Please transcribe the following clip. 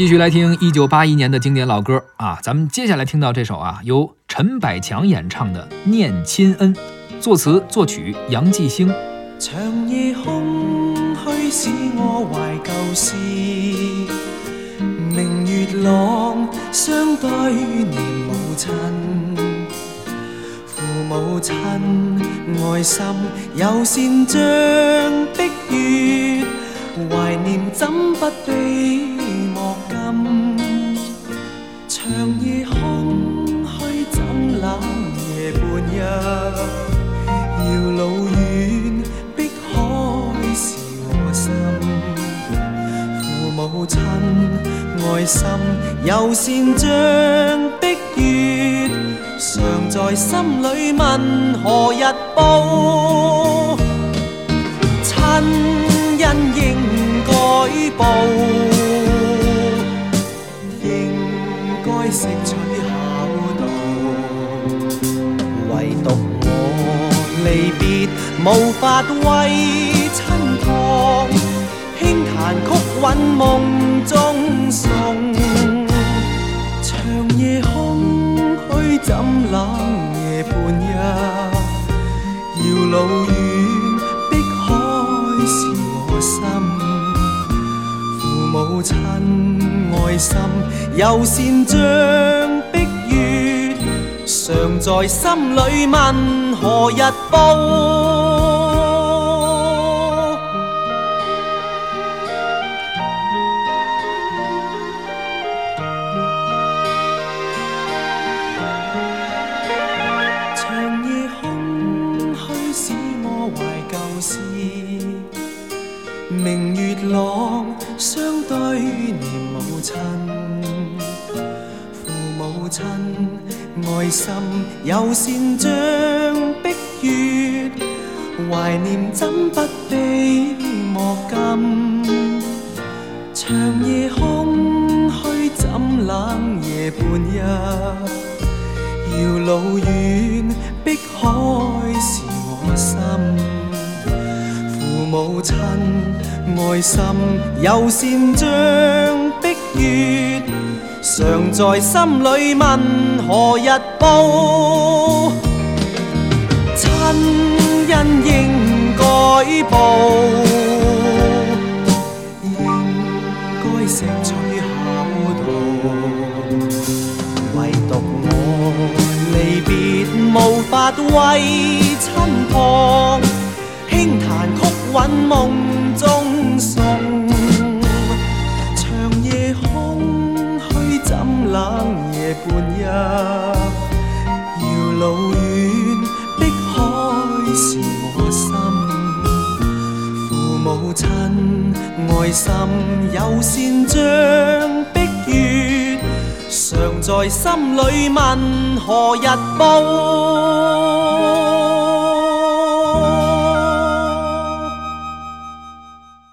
继续来听一九八一年的经典老歌啊，咱们接下来听到这首啊，由陈百强演唱的《念亲恩》，作词作曲杨继兴。长夜空虚使我怀旧事，明月朗相对念母亲，父母亲爱心有善像碧月，怀念怎不悲？夜空虚怎冷夜半日，遥路远碧海是我心。父母亲爱心有善像碧月，常在心里问何日报？亲恩应该报。离别无法为亲托，轻弹曲韵梦中送。长夜空虚怎冷夜半日，遥路远碧海是我心，父母亲。爱心又善将，常在心里问何日报？长夜空虚使我怀旧事，明月朗相对念。亲，母亲爱心有善像碧月，怀念怎不比莫禁？长夜空虚怎冷夜半日，遥路远碧海是我心，父母亲爱心有善像碧。月常在心里问何日报？亲恩应该报，应该识取孝道。唯独我离别无法为亲托，轻弹曲韵梦中冷夜。半日，遥路远，碧海是我心。父母亲爱心有善像碧月，常在心里问何日报？